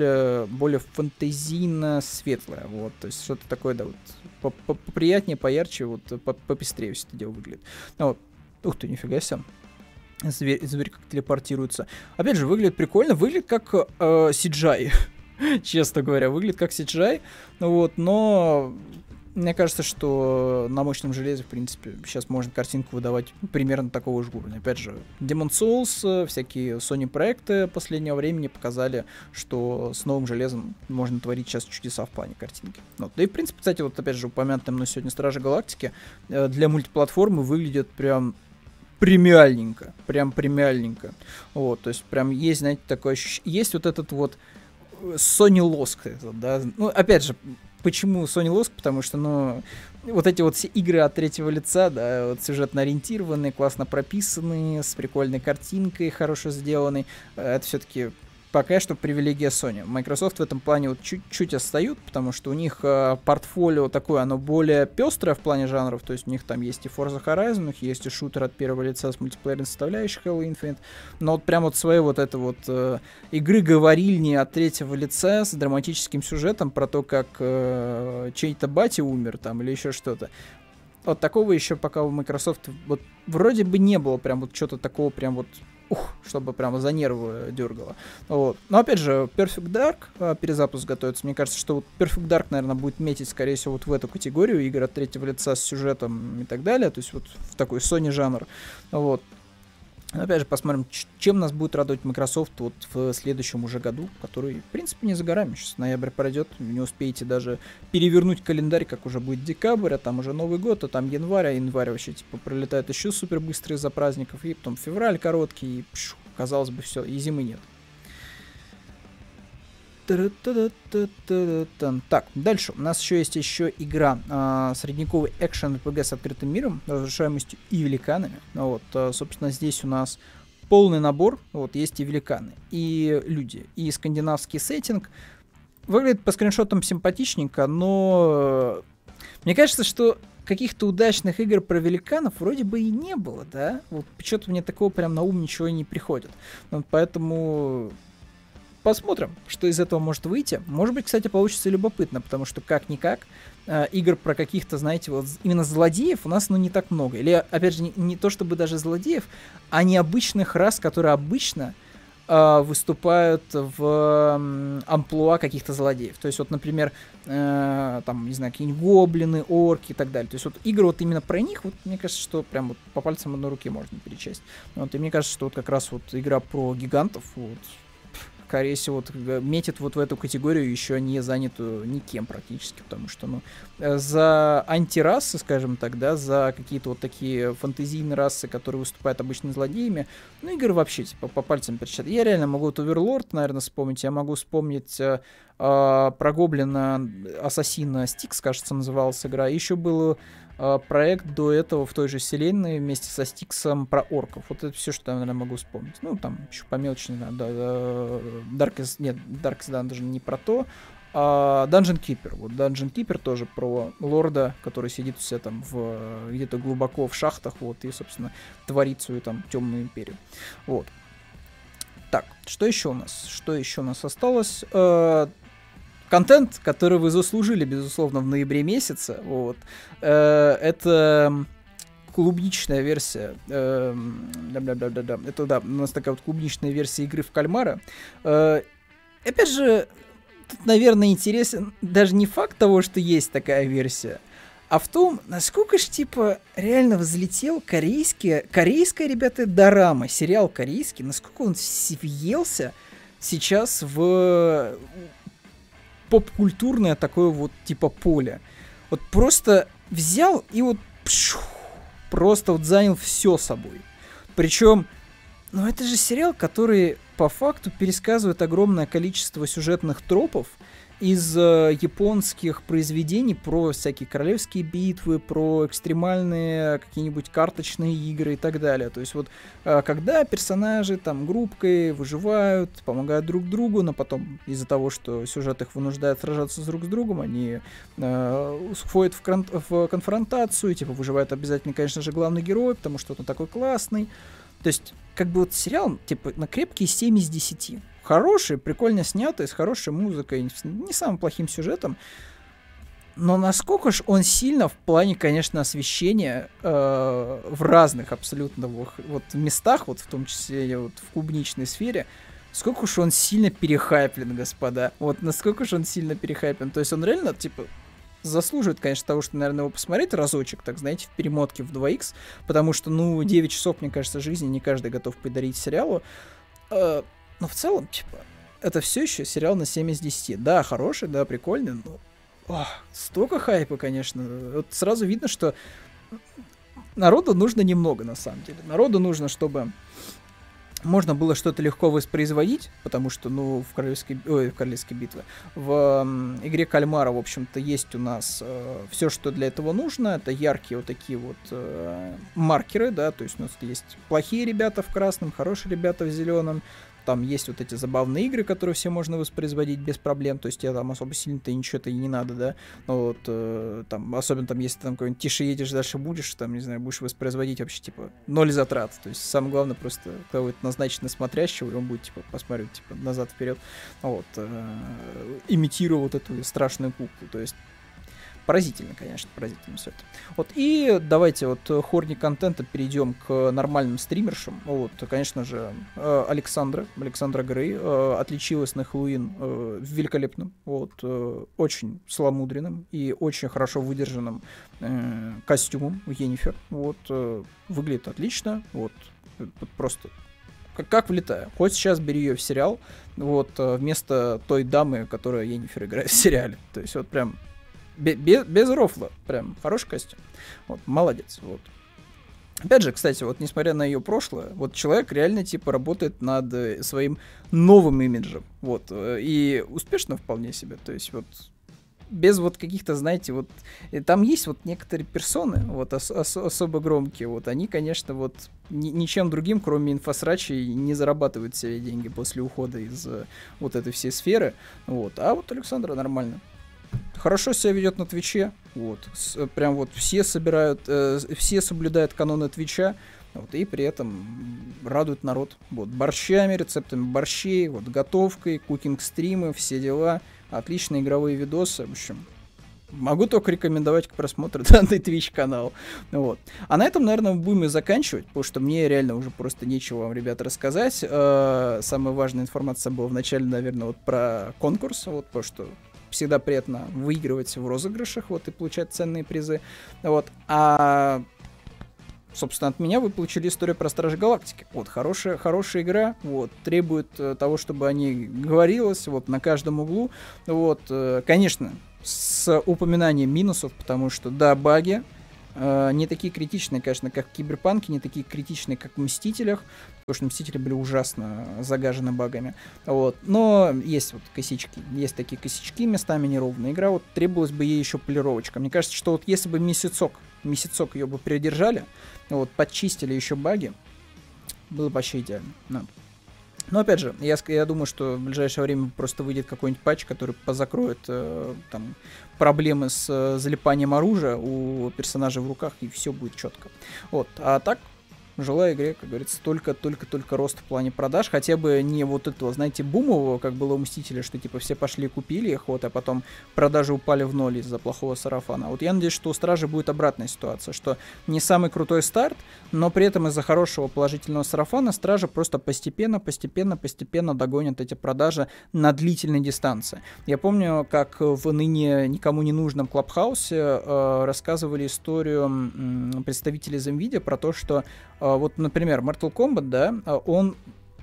более фантазийно светлое, вот, то есть что-то такое, да, вот, поприятнее, поярче, вот, попестрее все это дело выглядит. Ну, вот. Ух ты, нифига себе. Зверь, зверь как телепортируется. Опять же, выглядит прикольно, выглядит как э, CGI. Честно говоря, выглядит как CGI. Вот, но мне кажется, что на мощном железе, в принципе, сейчас можно картинку выдавать примерно такого же уровня. Опять же, Demon Souls, всякие Sony проекты последнего времени показали, что с новым железом можно творить сейчас чудеса в плане картинки. Вот. Да и, в принципе, кстати, вот опять же, упомянутые мной сегодня Стражи Галактики э, для мультиплатформы выглядят прям премиальненько, прям премиальненько. Вот, то есть прям есть, знаете, такое ощущение, есть вот этот вот Sony Losk, да, ну, опять же, Почему Sony Lost? Потому что, ну, вот эти вот все игры от третьего лица, да, вот сюжетно ориентированные, классно прописанные, с прикольной картинкой, хорошо сделанной, э, это все-таки пока что привилегия Sony. Microsoft в этом плане вот чуть-чуть отстают, потому что у них э, портфолио такое, оно более пестрое в плане жанров, то есть у них там есть и Forza Horizon, у них есть и шутер от первого лица с мультиплеерной составляющей Halo Infinite, но вот прям вот своей вот это вот э, игры говорильни от третьего лица с драматическим сюжетом про то, как э, чей-то батя умер там или еще что-то. Вот такого еще пока у Microsoft вот вроде бы не было прям вот что-то такого прям вот ух, чтобы прямо за нервы дергало. Вот. Но опять же, Perfect Dark а, перезапуск готовится. Мне кажется, что вот Perfect Dark, наверное, будет метить, скорее всего, вот в эту категорию игр от третьего лица с сюжетом и так далее. То есть вот в такой Sony жанр. Вот. Опять же, посмотрим, чем нас будет радовать Microsoft вот в следующем уже году, который, в принципе, не за горами. Сейчас ноябрь пройдет, не успеете даже перевернуть календарь, как уже будет декабрь, а там уже Новый год, а там январь, а январь вообще, типа, пролетает еще супер быстро из-за праздников, и потом февраль короткий, и, пшу, казалось бы, все, и зимы нет. Так, дальше. У нас еще есть еще игра а, средневековый экшен RPG с открытым миром, разрушаемостью и великанами. Вот, а, собственно, здесь у нас полный набор. Вот, есть и великаны, и люди, и скандинавский сеттинг. Выглядит по скриншотам симпатичненько, но мне кажется, что каких-то удачных игр про великанов вроде бы и не было, да? Вот что-то мне такого прям на ум ничего не приходит. Вот поэтому посмотрим, что из этого может выйти. Может быть, кстати, получится любопытно, потому что как-никак э, игр про каких-то, знаете, вот именно злодеев у нас, ну, не так много. Или, опять же, не, не то чтобы даже злодеев, а необычных рас, которые обычно э, выступают в э, амплуа каких-то злодеев. То есть, вот, например, э, там, не знаю, какие-нибудь гоблины, орки и так далее. То есть, вот игры вот именно про них, вот, мне кажется, что прям вот по пальцам одной руки можно перечесть. Вот, и мне кажется, что вот как раз вот игра про гигантов, вот, скорее всего, вот, э, метит вот в эту категорию еще не занятую никем практически, потому что, ну, э, за антирасы, скажем так, да, за какие-то вот такие фантазийные расы, которые выступают обычно злодеями, ну, игры вообще, типа, по пальцам перечислять. Я реально могу вот Overlord, наверное, вспомнить, я могу вспомнить э, э, про Гоблина Ассасина Стикс, кажется, называлась игра, еще было проект до этого в той же вселенной вместе со Стиксом про орков. Вот это все, что я, наверное, могу вспомнить. Ну, там еще по мелочи, не да, да, Darkest, нет, Darkest Dungeon не про то, а Dungeon Keeper. Вот Dungeon Keeper тоже про лорда, который сидит все там в где-то глубоко в шахтах, вот, и, собственно, творит свою там темную империю. Вот. Так, что еще у нас? Что еще у нас осталось? Контент, который вы заслужили, безусловно, в ноябре месяце. Вот. Э, это клубничная версия. Э, да, да, да, да. Это да, у нас такая вот клубничная версия игры в кальмара. Э, опять же, тут, наверное, интересен даже не факт того, что есть такая версия, а в том, насколько ж, типа, реально взлетел корейский, корейская, ребята, дорама, сериал корейский, насколько он въелся сейчас в поп-культурное такое вот типа поле. Вот просто взял и вот пшу, просто вот занял все собой. Причем, ну это же сериал, который по факту пересказывает огромное количество сюжетных тропов, из э, японских произведений про всякие королевские битвы, про экстремальные какие-нибудь карточные игры и так далее. То есть вот э, когда персонажи там группкой выживают, помогают друг другу, но потом из-за того, что сюжет их вынуждает сражаться друг с другом, они э, входят в, кон- в конфронтацию, типа выживает обязательно, конечно же, главный герой, потому что он такой классный. То есть, как бы вот сериал, типа, на крепкие 7 из 10 хороший, прикольно снятый, с хорошей музыкой, не самым плохим сюжетом. Но насколько же он сильно в плане, конечно, освещения э, в разных абсолютно вот местах, вот в том числе вот в клубничной сфере, сколько уж он сильно перехайплен, господа. Вот насколько же он сильно перехайплен. То есть он реально, типа, заслуживает, конечно, того, что, наверное, его посмотреть разочек, так, знаете, в перемотке в 2х, потому что, ну, 9 часов, мне кажется, жизни не каждый готов подарить сериалу. Э, но в целом, типа, это все еще сериал на 7 из 10. Да, хороший, да, прикольный, но о, столько хайпа, конечно. Вот сразу видно, что народу нужно немного, на самом деле. Народу нужно, чтобы можно было что-то легко воспроизводить, потому что, ну, в королевской, ой, в королевской битве, в м, игре Кальмара, в общем-то, есть у нас э, все, что для этого нужно. Это яркие вот такие вот э, маркеры, да, то есть у нас есть плохие ребята в красном, хорошие ребята в зеленом, там есть вот эти забавные игры, которые все можно воспроизводить без проблем, то есть тебе там особо сильно-то ничего-то и не надо, да, но вот э, там, особенно там, если ты там какой-нибудь тише едешь, дальше будешь, там, не знаю, будешь воспроизводить вообще, типа, ноль затрат, то есть самое главное просто кого-то назначить на смотрящего, и он будет, типа, посмотреть, типа, назад-вперед, вот, э, имитируя вот эту страшную куклу, то есть Поразительно, конечно, поразительно все это. Вот, и давайте вот э, хорни контента перейдем к нормальным стримершам. Вот, конечно же, э, Александра, Александра Грей э, отличилась на Хэллоуин великолепным, вот, очень сломудренным и очень хорошо выдержанным костюмом Енифер. Вот, выглядит отлично, вот, просто как, как влетая. Хоть сейчас бери ее в сериал, вот, вместо той дамы, которая Енифер играет в сериале. То есть вот прям без, без рофла. Прям хороший костюм. Вот, молодец. Вот. Опять же, кстати, вот несмотря на ее прошлое, вот человек реально типа работает над э, своим новым имиджем. Вот. Э, и успешно вполне себе. То есть вот без вот каких-то, знаете, вот там есть вот некоторые персоны, вот ос- ос- особо громкие, вот они, конечно, вот ни- ничем другим, кроме инфосрачей, не зарабатывают себе деньги после ухода из э, вот этой всей сферы, вот. А вот Александра нормально хорошо себя ведет на Твиче, вот, с, прям вот все собирают, э, все соблюдают каноны Твича, вот, и при этом радует народ, вот, борщами, рецептами борщей, вот, готовкой, кукинг-стримы, все дела, отличные игровые видосы, в общем, Могу только рекомендовать к просмотру данный Twitch канал. Вот. А на этом, наверное, будем и заканчивать, потому что мне реально уже просто нечего вам, ребята, рассказать. Э, самая важная информация была вначале, наверное, вот про конкурс, вот, потому что всегда приятно выигрывать в розыгрышах, вот, и получать ценные призы, вот, а собственно, от меня вы получили историю про Стражи Галактики. Вот, хорошая, хорошая игра, вот, требует э, того, чтобы о ней говорилось, вот, на каждом углу, вот, э, конечно, с упоминанием минусов, потому что, да, баги, э, не такие критичные, конечно, как в Киберпанке, не такие критичные, как в Мстителях, потому что Мстители были ужасно загажены багами. Вот. Но есть вот косички, есть такие косячки местами неровные. Игра вот требовалась бы ей еще полировочка. Мне кажется, что вот если бы месяцок, месяцок ее бы придержали, вот, подчистили еще баги, было бы вообще идеально. Но. Но опять же, я, я думаю, что в ближайшее время просто выйдет какой-нибудь патч, который позакроет э, там проблемы с э, залипанием оружия у персонажа в руках, и все будет четко. Вот. А так, желаю игре, как говорится, только-только-только рост в плане продаж, хотя бы не вот этого, знаете, бумового, как было у Мстителя, что типа все пошли купили их, вот, а потом продажи упали в ноль из-за плохого сарафана. Вот я надеюсь, что у Стражи будет обратная ситуация, что не самый крутой старт, но при этом из-за хорошего положительного сарафана Стражи просто постепенно, постепенно, постепенно догонят эти продажи на длительной дистанции. Я помню, как в ныне никому не нужном Клабхаусе э, рассказывали историю э, представителей NVIDIA про то, что а, вот, например, Mortal Kombat, да, а, он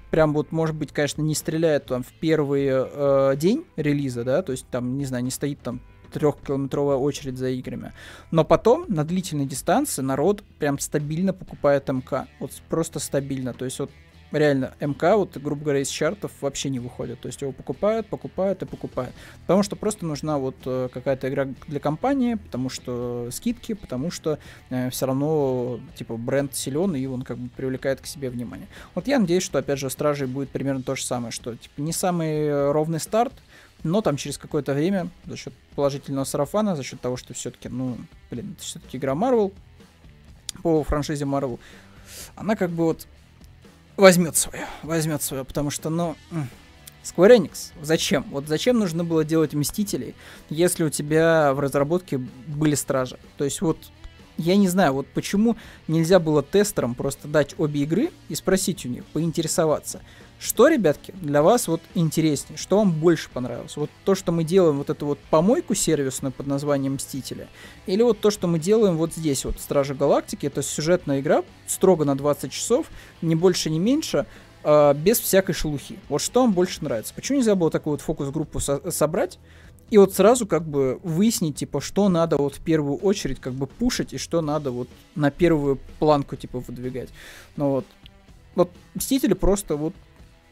прям вот, может быть, конечно, не стреляет там в первый э, день релиза, да, то есть там, не знаю, не стоит там трехкилометровая очередь за играми. Но потом на длительной дистанции народ прям стабильно покупает МК. Вот просто стабильно. То есть вот реально МК, вот, грубо говоря, из чартов вообще не выходит. То есть его покупают, покупают и покупают. Потому что просто нужна вот э, какая-то игра для компании, потому что скидки, потому что э, все равно, типа, бренд силен, и он как бы привлекает к себе внимание. Вот я надеюсь, что, опять же, Стражей будет примерно то же самое, что, типа, не самый ровный старт, но там через какое-то время, за счет положительного сарафана, за счет того, что все-таки, ну, блин, это все-таки игра Marvel, по франшизе Marvel, она как бы вот возьмет свое, возьмет свое, потому что, ну, Square Enix, зачем? Вот зачем нужно было делать Мстителей, если у тебя в разработке были Стражи? То есть вот я не знаю, вот почему нельзя было тестерам просто дать обе игры и спросить у них, поинтересоваться, что, ребятки, для вас вот интереснее, что вам больше понравилось? Вот то, что мы делаем вот эту вот помойку сервисную под названием Мстители, или вот то, что мы делаем вот здесь вот, Стражи Галактики, это сюжетная игра, строго на 20 часов, не больше, не меньше, э, без всякой шелухи. Вот что вам больше нравится? Почему нельзя было такую вот фокус-группу со- собрать, и вот сразу как бы выяснить, типа, что надо вот в первую очередь как бы пушить, и что надо вот на первую планку, типа, выдвигать. Ну вот, вот Мстители просто вот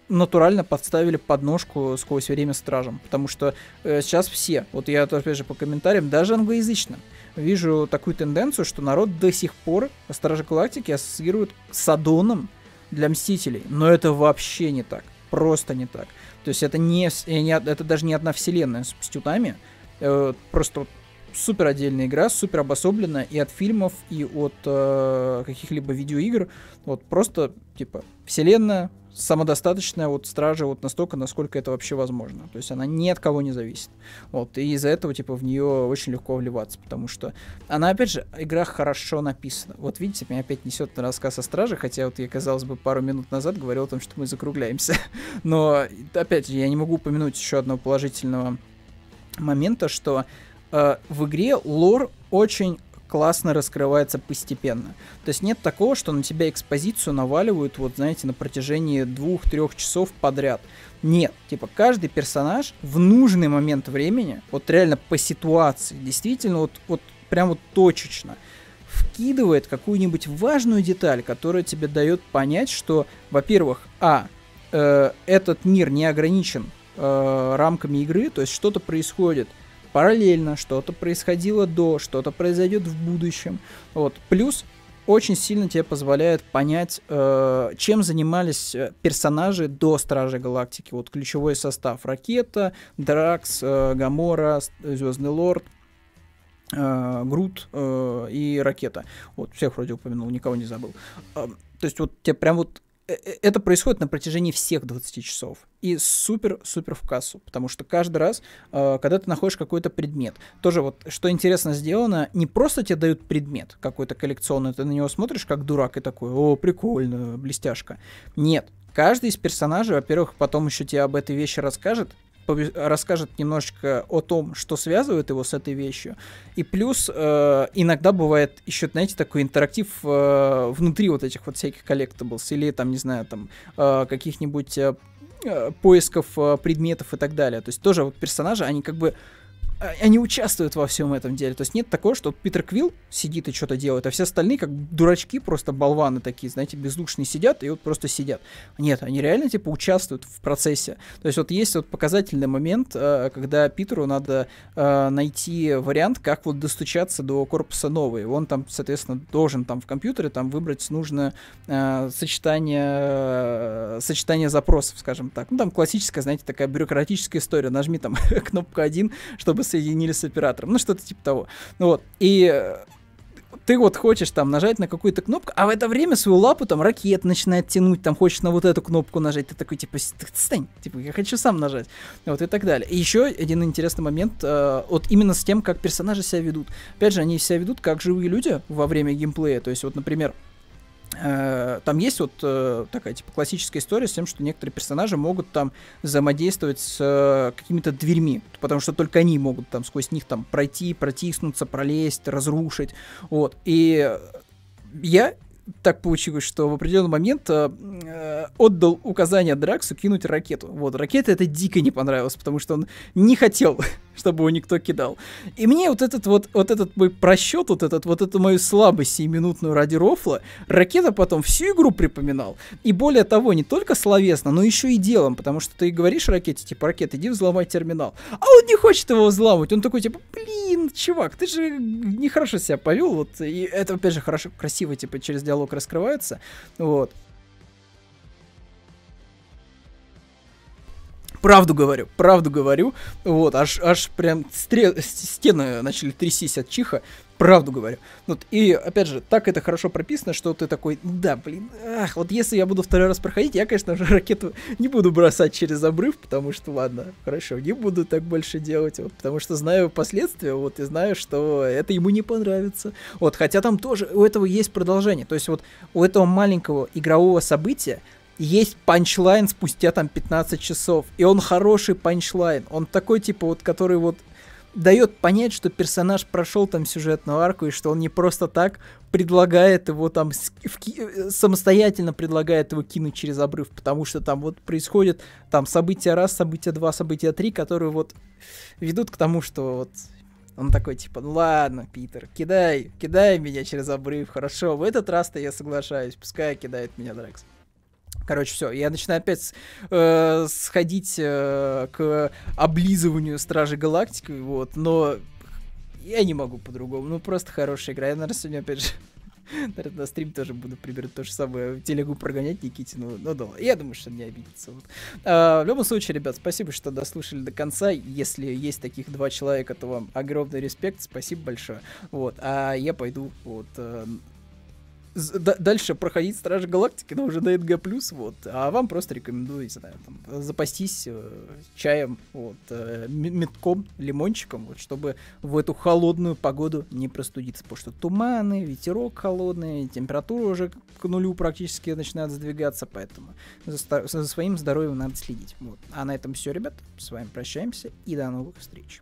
натурально подставили подножку сквозь время стражам. Потому что э, сейчас все, вот я опять же по комментариям, даже англоязычным, вижу такую тенденцию, что народ до сих пор Стражи Галактики ассоциирует с Адоном для Мстителей. Но это вообще не так. Просто не так. То есть это не, э, не это даже не одна вселенная с Мстютами. Э, просто супер отдельная игра, супер обособленная и от фильмов, и от э, каких-либо видеоигр. Вот просто, типа, вселенная, самодостаточная вот стража вот настолько, насколько это вообще возможно. То есть она ни от кого не зависит. Вот, и из-за этого, типа, в нее очень легко вливаться, потому что она, опять же, игра хорошо написана. Вот видите, меня опять несет на рассказ о страже, хотя вот я, казалось бы, пару минут назад говорил о том, что мы закругляемся. Но, опять же, я не могу упомянуть еще одного положительного момента, что э, в игре лор очень классно раскрывается постепенно. То есть нет такого, что на тебя экспозицию наваливают, вот знаете, на протяжении двух-трех часов подряд. Нет, типа каждый персонаж в нужный момент времени, вот реально по ситуации, действительно вот, вот прям вот точечно, вкидывает какую-нибудь важную деталь, которая тебе дает понять, что, во-первых, а, э, этот мир не ограничен э, рамками игры, то есть что-то происходит параллельно, что-то происходило до, что-то произойдет в будущем. Вот. Плюс очень сильно тебе позволяет понять, э, чем занимались э, персонажи до Стражи Галактики. Вот ключевой состав. Ракета, Дракс, э, Гамора, Звездный Лорд, э, Грут э, и Ракета. Вот, всех вроде упомянул, никого не забыл. Э, то есть вот тебе прям вот Э, э, это происходит на протяжении всех 20 часов. И супер-супер в кассу. Потому что каждый раз, э, когда ты находишь какой-то предмет, тоже вот, что интересно сделано, не просто тебе дают предмет какой-то коллекционный, ты на него смотришь как дурак и такой, о, прикольно, блестяшка. Нет, каждый из персонажей, во-первых, потом еще тебе об этой вещи расскажет, расскажет немножечко о том, что связывает его с этой вещью. И плюс э, иногда бывает еще, знаете, такой интерактив э, внутри вот этих вот всяких collectables или там, не знаю, там э, каких-нибудь э, э поисков э, предметов и так далее. То есть тоже вот персонажи, они как бы они участвуют во всем этом деле. То есть нет такого, что Питер Квилл сидит и что-то делает, а все остальные как дурачки, просто болваны такие, знаете, бездушные сидят и вот просто сидят. Нет, они реально типа участвуют в процессе. То есть вот есть вот показательный момент, э, когда Питеру надо э, найти вариант, как вот достучаться до корпуса новой. Он там, соответственно, должен там в компьютере там выбрать нужное э, сочетание, сочетание запросов, скажем так. Ну там классическая, знаете, такая бюрократическая история. Нажми там кнопку 1, чтобы соединили с оператором. Ну, что-то типа того. Ну вот. И э, ты вот хочешь там нажать на какую-то кнопку, а в это время свою лапу там ракет начинает тянуть, там хочешь на вот эту кнопку нажать, ты такой типа, стань, типа, я хочу сам нажать, вот и так далее. И еще один интересный момент, э, вот именно с тем, как персонажи себя ведут. Опять же, они себя ведут как живые люди во время геймплея, то есть вот, например, там есть вот э, такая типа классическая история с тем, что некоторые персонажи могут там взаимодействовать с э, какими-то дверьми, потому что только они могут там сквозь них там пройти, протиснуться, пролезть, разрушить, вот. И я так получилось, что в определенный момент э, отдал указание Драксу кинуть ракету. Вот, ракета это дико не понравилось, потому что он не хотел, чтобы его никто кидал. И мне вот этот вот, вот этот мой просчет, вот этот, вот эту мою слабость сиюминутную ради рофла, ракета потом всю игру припоминал. И более того, не только словесно, но еще и делом, потому что ты говоришь ракете, типа, ракета, иди взломай терминал. А он не хочет его взламывать, он такой, типа, блин, чувак, ты же нехорошо себя повел, вот, и это, опять же, хорошо, красиво, типа, через диалог раскрывается, вот. Правду говорю, правду говорю. Вот, аж, аж прям стре- стены начали трястись от чиха. Правду говорю. Вот, и, опять же, так это хорошо прописано, что ты такой, да, блин, ах, вот если я буду второй раз проходить, я, конечно же, ракету не буду бросать через обрыв, потому что, ладно, хорошо, не буду так больше делать, вот, потому что знаю последствия, вот, и знаю, что это ему не понравится. Вот, хотя там тоже у этого есть продолжение, то есть вот у этого маленького игрового события есть панчлайн спустя там 15 часов. И он хороший панчлайн. Он такой, типа, вот, который вот дает понять, что персонаж прошел там сюжетную арку, и что он не просто так предлагает его там в, самостоятельно предлагает его кинуть через обрыв, потому что там вот происходит там события раз, события два, события три, которые вот ведут к тому, что вот он такой, типа, ну ладно, Питер, кидай, кидай меня через обрыв, хорошо, в этот раз-то я соглашаюсь, пускай кидает меня Дрекс. Короче, все, я начинаю опять э, сходить э, к облизыванию Стражи Галактики, вот, но я не могу по-другому, ну просто хорошая игра. Я, наверное, сегодня опять же Наверное, на стрим тоже буду примерно то же самое. Телегу прогонять Никитину. Ну да, я думаю, что не обидится. Вот. А, в любом случае, ребят, спасибо, что дослушали до конца. Если есть таких два человека, то вам огромный респект. Спасибо большое. Вот. А я пойду вот э, дальше проходить Стражи Галактики, но уже на НГ+, вот, а вам просто рекомендую, не знаю, там, запастись э, чаем, вот, э, метком, лимончиком, вот, чтобы в эту холодную погоду не простудиться, потому что туманы, ветерок холодный, температура уже к нулю практически начинает сдвигаться, поэтому за, за своим здоровьем надо следить, вот. А на этом все, ребят, с вами прощаемся и до новых встреч.